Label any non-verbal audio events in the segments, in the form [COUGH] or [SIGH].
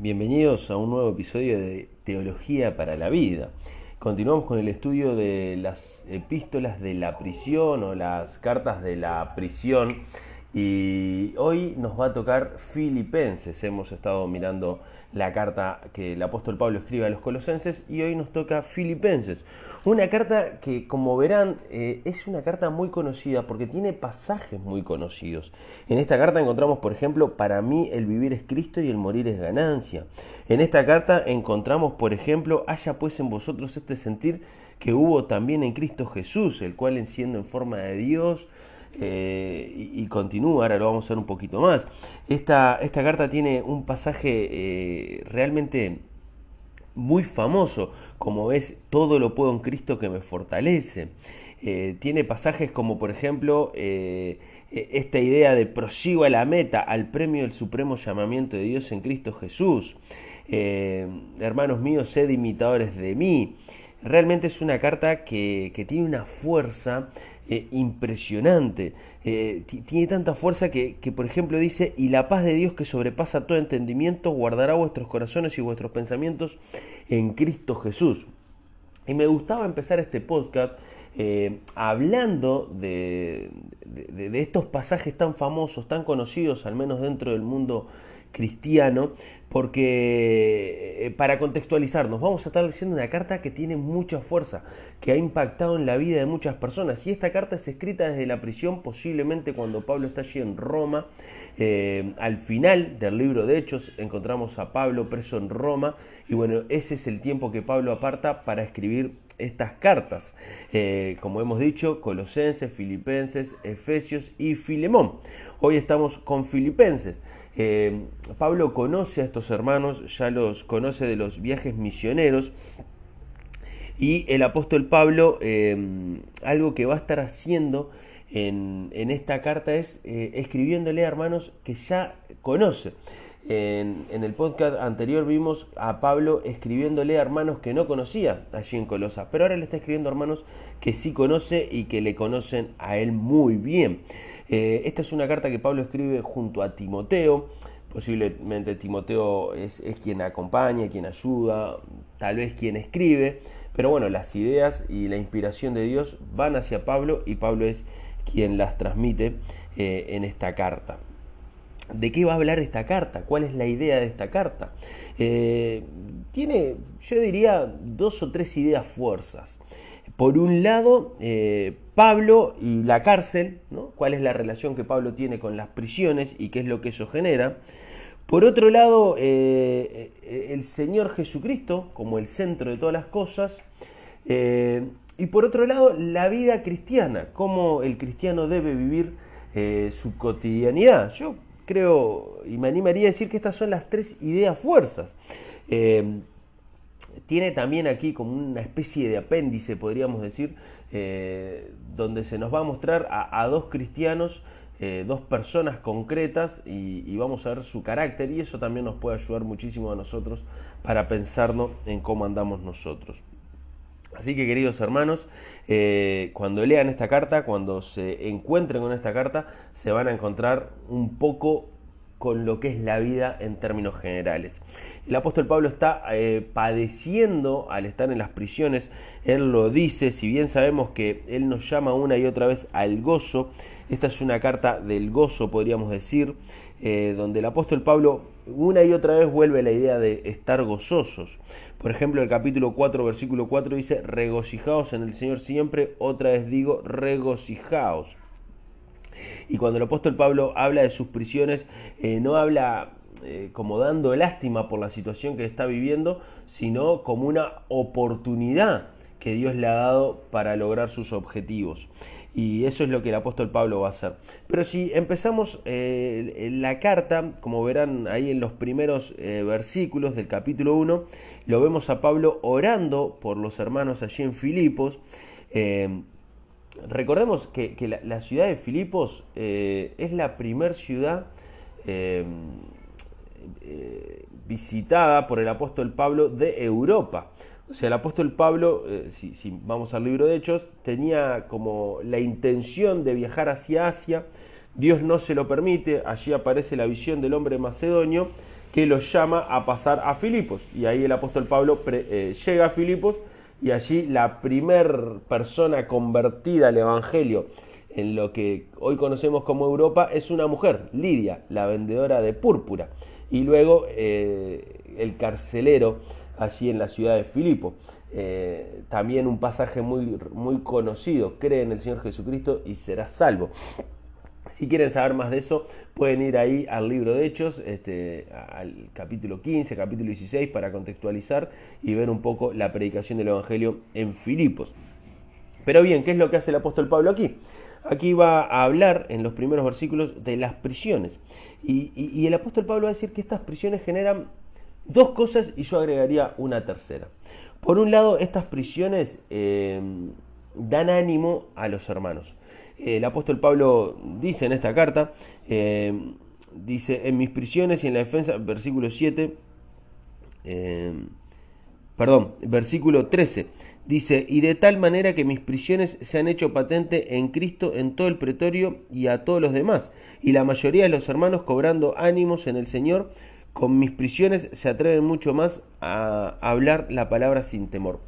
Bienvenidos a un nuevo episodio de Teología para la Vida. Continuamos con el estudio de las epístolas de la prisión o las cartas de la prisión y hoy nos va a tocar Filipenses. Hemos estado mirando la carta que el apóstol Pablo escribe a los colosenses y hoy nos toca Filipenses. Una carta que, como verán, eh, es una carta muy conocida porque tiene pasajes muy conocidos. En esta carta encontramos, por ejemplo, para mí el vivir es Cristo y el morir es ganancia. En esta carta encontramos, por ejemplo, haya pues en vosotros este sentir que hubo también en Cristo Jesús, el cual siendo en forma de Dios, eh, y, continúa, ahora lo vamos a ver un poquito más. Esta, esta carta tiene un pasaje eh, realmente muy famoso, como ves, todo lo puedo en Cristo que me fortalece. Eh, tiene pasajes como por ejemplo e, esta idea de prosigo a la meta, al premio del supremo llamamiento de Dios en Cristo Jesús. hermanos míos, sed imitadores de mí. Realmente es una carta que, que tiene una fuerza eh, impresionante. Eh, tiene tanta fuerza que, que, por ejemplo, dice, y la paz de Dios que sobrepasa todo entendimiento guardará vuestros corazones y vuestros pensamientos en Cristo Jesús. Y me gustaba empezar este podcast eh, hablando de, de, estos pasajes tan famosos, tan conocidos, al menos dentro del mundo cristiano, porque eh, para contextualizarnos, vamos a estar leyendo una carta que tiene mucha fuerza, que ha impactado en la vida de muchas personas. Y esta carta es escrita desde la prisión, posiblemente cuando Pablo está allí en Roma. Eh, al final del libro de Hechos encontramos a Pablo preso en Roma. Y bueno, ese es el tiempo que Pablo aparta para escribir estas cartas. Eh, como hemos dicho, Colosenses, Filipenses, Efesios y Filemón. Hoy estamos con Filipenses. Eh, Pablo conoce a estos hermanos, ya los conoce de los viajes misioneros. Y el apóstol Pablo, eh, algo que va a estar haciendo en, esta carta es escribiéndole a hermanos que ya conoce. En, el podcast anterior vimos a Pablo escribiéndole a hermanos que no conocía allí en Colosa, pero ahora le está escribiendo a hermanos que sí conoce y que le conocen a él muy bien. Eh, esta es una carta que Pablo escribe junto a Timoteo. Posiblemente Timoteo es, quien acompaña, quien ayuda, tal vez quien escribe. Pero bueno, las ideas y la inspiración de Dios van hacia Pablo y Pablo es quien las transmite eh, en esta carta. ¿De qué va a hablar esta carta? ¿Cuál es la idea de esta carta? Eh, tiene, yo diría, dos o tres ideas fuerzas. Por un lado, eh, Pablo y la cárcel, ¿no? cuál es la relación que Pablo tiene con las prisiones y qué es lo que eso genera. Por otro lado, eh, el Señor Jesucristo como el centro de todas las cosas. y por otro lado, la vida cristiana, cómo el cristiano debe vivir su cotidianidad. Yo creo y me animaría a decir que estas son las tres ideas fuerzas tiene también aquí como una especie de apéndice, podríamos decir, eh, donde se nos va a mostrar a, dos cristianos, eh, dos personas concretas y, vamos a ver su carácter y eso también nos puede ayudar muchísimo a nosotros para pensarnos en cómo andamos nosotros. Así que queridos hermanos, eh, cuando lean esta carta, cuando se encuentren con esta carta, se van a encontrar un poco con lo que es la vida en términos generales. El apóstol Pablo está eh, padeciendo al estar en las prisiones, él lo dice, si bien sabemos que él nos llama una y otra vez al gozo, esta es una carta del gozo, podríamos decir, eh, donde el apóstol Pablo una y otra vez vuelve la idea de estar gozosos. Por ejemplo, el capítulo 4, versículo 4 dice, regocijaos en el Señor siempre, otra vez digo, regocijaos. Y cuando el apóstol Pablo habla de sus prisiones, eh, no habla eh, como dando lástima por la situación que está viviendo, sino como una oportunidad que Dios le ha dado para lograr sus objetivos. Y eso es lo que el apóstol Pablo va a hacer. Pero si empezamos eh, la carta, como verán ahí en los primeros versículos del capítulo 1, lo vemos a Pablo orando por los hermanos allí en Filipos. Recordemos que, la, ciudad de Filipos eh, es la primer ciudad eh, visitada por el apóstol Pablo de Europa. O sea, el apóstol Pablo, eh, si, vamos al libro de Hechos, tenía como la intención de viajar hacia Asia. Dios no se lo permite. Allí aparece la visión del hombre macedonio que los llama a pasar a Filipos. Y ahí el apóstol Pablo eh, llega a Filipos y allí la primer persona convertida al Evangelio en lo que hoy conocemos como Europa es una mujer, Lidia, la vendedora de púrpura. Y luego eh, el carcelero allí en la ciudad de Filipo. Eh, también un pasaje muy, muy conocido, cree en el Señor Jesucristo y será salvo. Si quieren saber más de eso, pueden ir ahí al libro de Hechos, este, al capítulo 15, capítulo 16, para contextualizar y ver un poco la predicación del Evangelio en Filipos. Pero bien, ¿qué es lo que hace el apóstol Pablo aquí? Aquí va a hablar en los primeros versículos de las prisiones. Y, el apóstol Pablo va a decir que estas prisiones generan dos cosas y yo agregaría una tercera. Por un lado, estas prisiones eh, dan ánimo a los hermanos. El apóstol Pablo dice en esta carta, eh, dice, en mis prisiones y en la defensa, versículo 7, eh, perdón, versículo 13, dice, y de tal manera que mis prisiones se han hecho patente en Cristo en todo el pretorio y a todos los demás, y la mayoría de los hermanos cobrando ánimos en el Señor, con mis prisiones se atreven mucho más a hablar la palabra sin temor.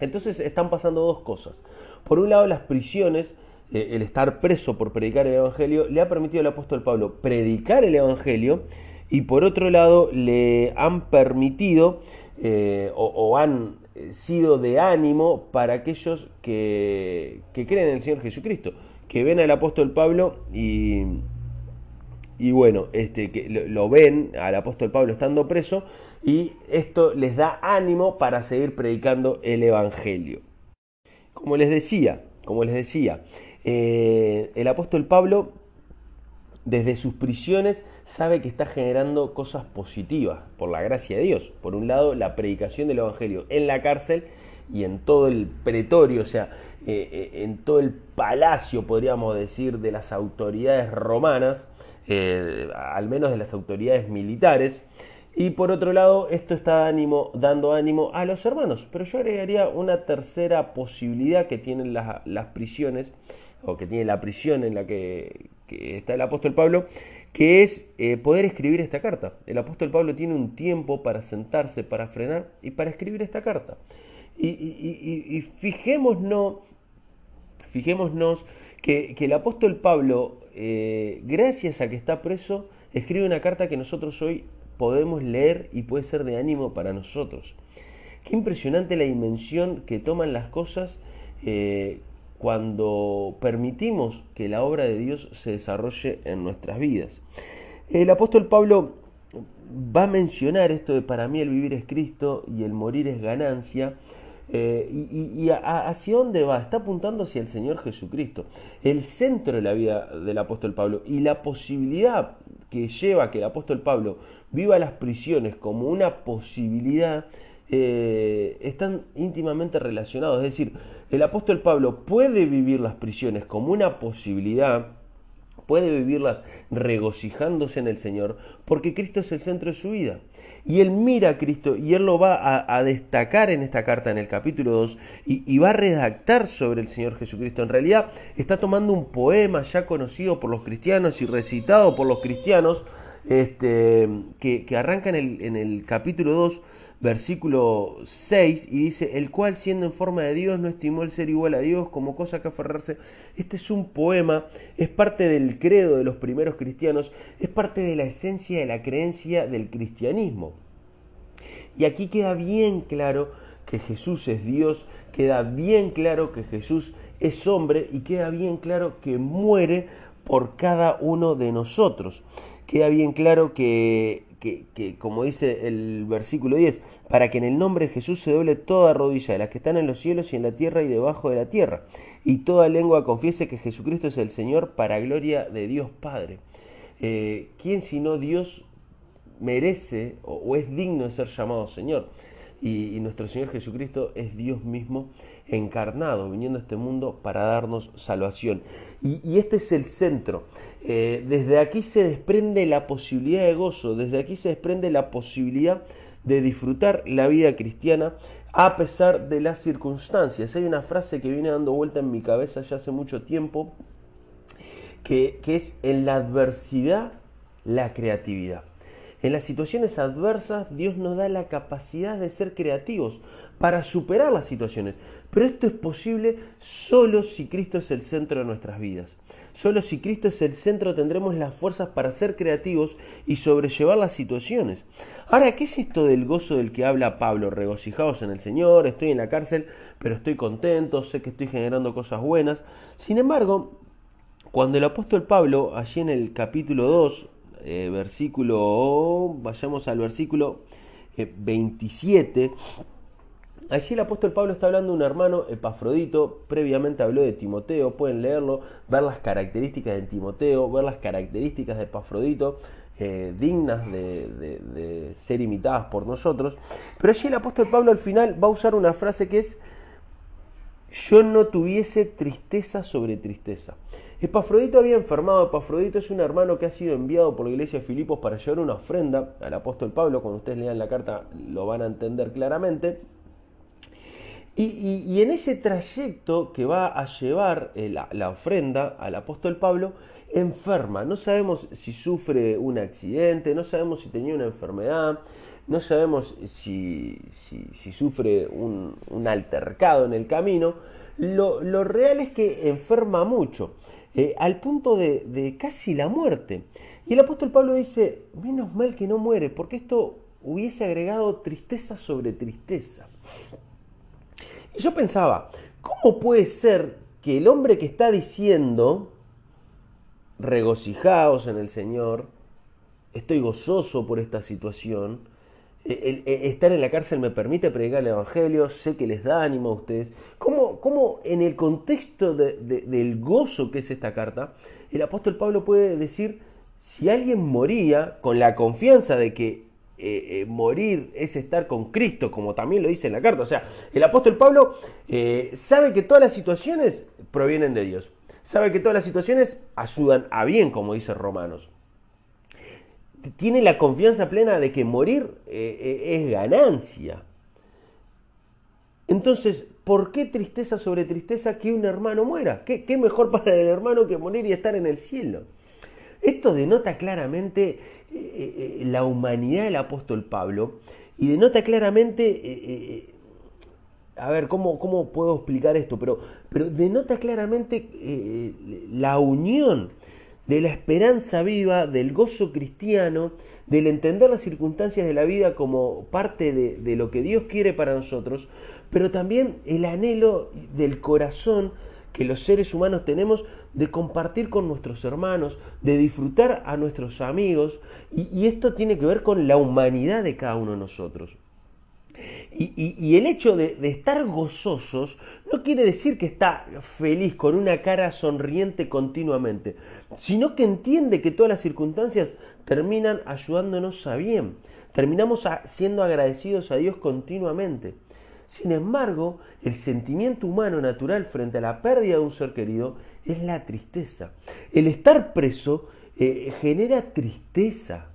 Entonces están pasando dos cosas. Por un lado, las prisiones eh, el estar preso por predicar el Evangelio, le ha permitido al apóstol Pablo predicar el Evangelio y por otro lado le han permitido eh, o, han sido de ánimo para aquellos que, creen en el Señor Jesucristo, que ven al apóstol Pablo y, y bueno, este, que lo, ven al apóstol Pablo estando preso y esto les da ánimo para seguir predicando el Evangelio. Como les decía, como les decía, eh, el apóstol Pablo, desde sus prisiones, sabe que está generando cosas positivas por la gracia de Dios. Por un lado, la predicación del Evangelio en la cárcel y en todo el pretorio, o sea, eh, eh, en todo el palacio, podríamos decir, de las autoridades romanas, al menos de las autoridades militares. Y por otro lado, esto está ánimo, dando ánimo a los hermanos. Pero yo agregaría una tercera posibilidad que tienen las prisiones, o que tiene la prisión en la que, está el apóstol Pablo, que es eh, poder escribir esta carta. El apóstol Pablo tiene un tiempo para sentarse, para frenar y para escribir esta carta. Y, fijémonos, fijémonos que, el apóstol Pablo, eh, gracias a que está preso, escribe una carta que nosotros hoy podemos leer y puede ser de ánimo para nosotros. Qué impresionante la dimensión que toman las cosas eh, cuando permitimos que la obra de Dios se desarrolle en nuestras vidas. El apóstol Pablo va a mencionar esto de para mí el vivir es Cristo y el morir es ganancia. Eh, y, hacia dónde va? Está apuntando hacia el Señor Jesucristo, el centro de la vida del apóstol Pablo y la posibilidad que lleva a que el apóstol Pablo viva las prisiones como una posibilidad eh, están íntimamente relacionados. Es decir, el apóstol Pablo puede vivir las prisiones como una posibilidad, puede vivirlas regocijándose en el Señor, porque Cristo es el centro de su vida. Y él mira a Cristo y él lo va a, destacar en esta carta, en el capítulo 2, y, va a redactar sobre el Señor Jesucristo. En realidad está tomando un poema ya conocido por los cristianos y recitado por los cristianos, este, que, arranca en el, en el capítulo 2 versículo 6 y dice, el cual siendo en forma de Dios no estimó el ser igual a Dios como cosa que aferrarse. Este es un poema, es parte del credo de los primeros cristianos, es parte de la esencia de la creencia del cristianismo. Y aquí queda bien claro que Jesús es Dios, queda bien claro que Jesús es hombre y queda bien claro que muere por cada uno de nosotros. Queda bien claro que que, como dice el versículo 10, para que en el nombre de Jesús se doble toda rodilla de las que están en los cielos y en la tierra y debajo de la tierra, y toda lengua confiese que Jesucristo es el Señor para gloria de Dios Padre. Eh, ¿Quién sino Dios merece o, es digno de ser llamado Señor? Y nuestro Señor Jesucristo es Dios mismo encarnado, viniendo a este mundo para darnos salvación. Y, este es el centro. Eh, desde aquí se desprende la posibilidad de gozo, desde aquí se desprende la posibilidad de disfrutar la vida cristiana a pesar de las circunstancias. Hay una frase que viene dando vuelta en mi cabeza ya hace mucho tiempo, que, que es en la adversidad la creatividad. En las situaciones adversas Dios nos da la capacidad de ser creativos para superar las situaciones. Pero esto es posible solo si Cristo es el centro de nuestras vidas. Solo si Cristo es el centro tendremos las fuerzas para ser creativos y sobrellevar las situaciones. Ahora, ¿qué es esto del gozo del que habla Pablo? Regocijados en el Señor, estoy en la cárcel, pero estoy contento, sé que estoy generando cosas buenas. Sin embargo, cuando el apóstol Pablo, allí en el capítulo 2, eh, versículo, vayamos al versículo 27, eh, Allí el apóstol Pablo está hablando de un hermano Epafrodito, previamente habló de Timoteo, pueden leerlo, ver las características de Timoteo, ver las características de Epafrodito, eh, dignas de, ser imitadas por nosotros. Pero allí el apóstol Pablo al final va a usar una frase que es, yo no tuviese tristeza sobre tristeza. Epafrodito había enfermado, Epafrodito es un hermano que ha sido enviado por la iglesia de Filipos para llevar una ofrenda al apóstol Pablo, cuando ustedes lean la carta lo van a entender claramente. Y, en ese trayecto que va a llevar eh, la, ofrenda al apóstol Pablo, enferma. No sabemos si sufre un accidente, no sabemos si tenía una enfermedad, no sabemos si, sufre un, altercado en el camino. Lo, real es que enferma mucho, eh, al punto de, de casi la muerte. Y el apóstol Pablo dice, menos mal que no muere, porque esto hubiese agregado tristeza sobre tristeza. Y yo pensaba, ¿cómo puede ser que el hombre que está diciendo, regocijaos en el Señor, estoy gozoso por esta situación, estar en la cárcel me permite predicar el Evangelio, sé que les da ánimo a ustedes. ¿Cómo, cómo en el contexto del gozo que es esta carta, el apóstol Pablo puede decir, si alguien moría con la confianza de que eh, eh, morir es estar con Cristo, como también lo dice en la carta. O sea, el apóstol Pablo eh, sabe que todas las situaciones provienen de Dios. Sabe que todas las situaciones ayudan a bien, como dice Romanos. Tiene la confianza plena de que morir es ganancia. Entonces, ¿por qué tristeza sobre tristeza que un hermano muera? ¿Qué, ¿Qué, mejor [LAUGHS] para el hermano que morir y estar en el cielo? Esto denota claramente eh, eh, la humanidad del apóstol Pablo y denota claramente, eh, a ver, ¿cómo, ¿cómo, puedo explicar esto? Pero, pero denota claramente la unión de la esperanza viva, del gozo cristiano, del entender las circunstancias de la vida como parte de, de lo que Dios quiere para nosotros, pero también el anhelo del corazón que los seres humanos tenemos de compartir con nuestros hermanos, de disfrutar a nuestros amigos, y, esto tiene que ver con la humanidad de cada uno de nosotros. Y, el hecho de, estar gozosos no quiere decir que está feliz con una cara sonriente continuamente, sino que entiende que todas las circunstancias terminan ayudándonos a bien. Terminamos siendo agradecidos a Dios continuamente. Sin embargo, el sentimiento humano natural frente a la pérdida de un ser querido es la tristeza. El estar preso eh, genera tristeza.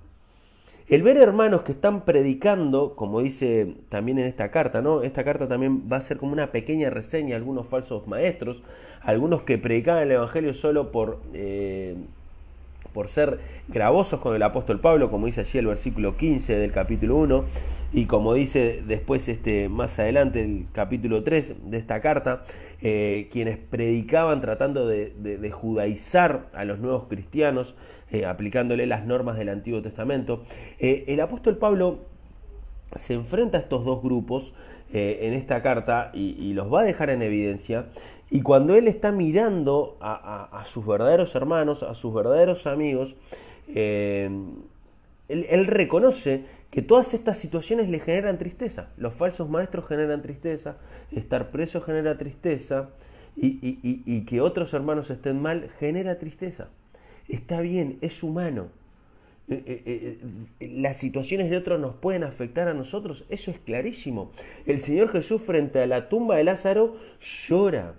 El ver hermanos que están predicando, como dice también en esta carta, ¿no? Esta carta también va a ser como una pequeña reseña a algunos falsos maestros, algunos que predicaban el Evangelio solo por eh, por ser gravosos con el apóstol Pablo, como dice allí el versículo 15 del capítulo 1, y como dice después este, más adelante el capítulo 3 de esta carta, eh, quienes predicaban tratando de, judaizar a los nuevos cristianos, eh, aplicándole las normas del Antiguo Testamento, eh, el apóstol Pablo se enfrenta a estos dos grupos en esta carta y los va a dejar en evidencia y cuando él está mirando a, sus verdaderos hermanos, a sus verdaderos amigos, eh, él, reconoce que todas estas situaciones le generan tristeza. Los falsos maestros generan tristeza, estar preso genera tristeza y, que otros hermanos estén mal genera tristeza. Está bien, es humano. Eh, eh, las situaciones de otros nos pueden afectar a nosotros, eso es clarísimo. El Señor Jesús frente a la tumba de Lázaro llora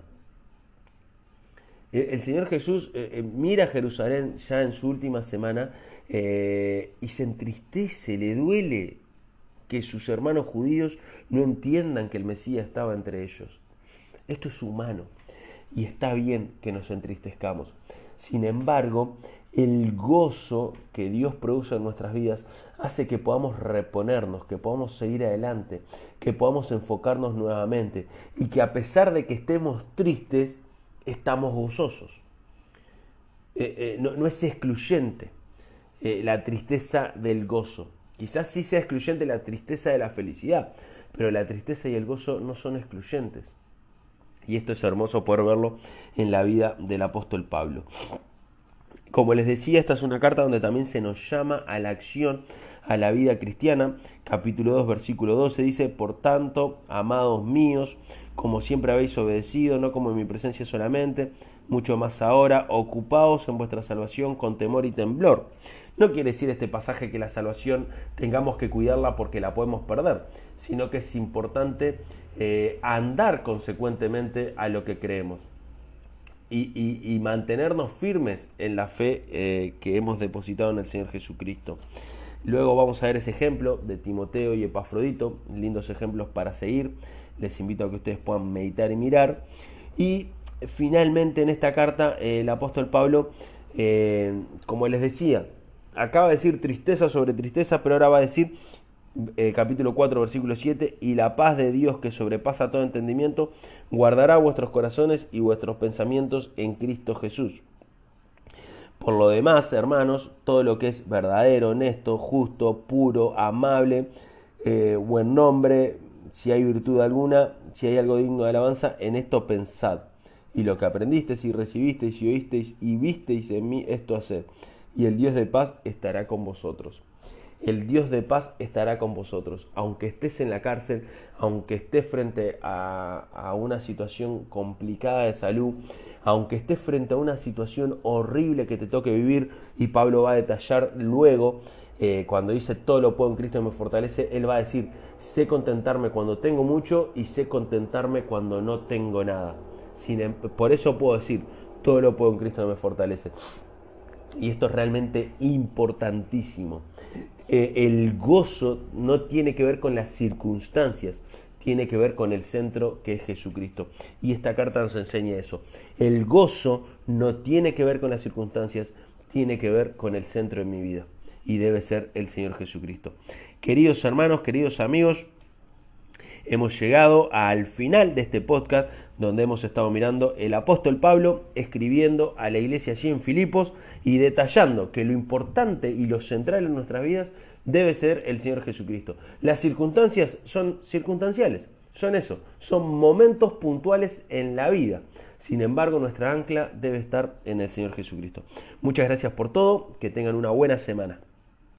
el Señor Jesús eh, eh, mira a Jerusalén ya en su última semana eh, y se entristece, le duele que sus hermanos judíos no entiendan que el Mesías estaba entre ellos. Esto es humano y está bien que nos entristezcamos. Sin embargo, el gozo que Dios produce en nuestras vidas hace que podamos reponernos, que podamos seguir adelante, que podamos enfocarnos nuevamente y que a pesar de que estemos tristes, estamos gozosos. Eh, eh, no, es excluyente eh, la tristeza del gozo. Quizás sí sea excluyente la tristeza de la felicidad, pero la tristeza y el gozo no son excluyentes. Y esto es hermoso poder verlo en la vida del apóstol Pablo. Como les decía, esta es una carta donde también se nos llama a la acción, a la vida cristiana. Capítulo 2, versículo 12 dice, Por tanto, amados míos, como siempre habéis obedecido, no como en mi presencia solamente, mucho más ahora, ocupaos en vuestra salvación con temor y temblor. No quiere decir este pasaje que la salvación tengamos que cuidarla porque la podemos perder, sino que es importante eh, andar consecuentemente a lo que creemos y, mantenernos firmes en la fe eh, que hemos depositado en el Señor Jesucristo. Luego vamos a ver ese ejemplo de Timoteo y Epafrodito, lindos ejemplos para seguir. Les invito a que ustedes puedan meditar y mirar. Y finalmente en esta carta el apóstol Pablo, eh, como les decía, acaba de decir tristeza sobre tristeza, pero ahora va a decir eh, capítulo 4, versículo 7, y la paz de Dios que sobrepasa todo entendimiento, guardará vuestros corazones y vuestros pensamientos en Cristo Jesús. Por lo demás, hermanos, todo lo que es verdadero, honesto, justo, puro, amable, eh, buen nombre, si hay virtud alguna, si hay algo digno de alabanza, en esto pensad. Y lo que aprendisteis y recibisteis y oísteis y visteis en mí, esto haced. Y el Dios de paz estará con vosotros el Dios de paz estará con vosotros. Aunque estés en la cárcel, aunque estés frente a, una situación complicada de salud, aunque estés frente a una situación horrible que te toque vivir, y Pablo va a detallar luego, eh, cuando dice todo lo puedo en Cristo me fortalece, él va a decir, sé contentarme cuando tengo mucho y sé contentarme cuando no tengo nada. Em, por eso puedo decir, todo lo puedo en Cristo me fortalece. Y esto es realmente importantísimo. Eh, el gozo no tiene que ver con las circunstancias, tiene que ver con el centro que es Jesucristo. Y esta carta nos enseña eso. El gozo no tiene que ver con las circunstancias, tiene que ver con el centro de mi vida. Y debe ser el Señor Jesucristo. Queridos hermanos, queridos amigos, hemos llegado al final de este podcast donde hemos estado mirando el apóstol Pablo escribiendo a la iglesia allí en Filipos y detallando que lo importante y lo central en nuestras vidas debe ser el Señor Jesucristo. Las circunstancias son circunstanciales, son eso, son momentos puntuales en la vida. Sin embargo, nuestra ancla debe estar en el Señor Jesucristo. Muchas gracias por todo, que tengan una buena semana.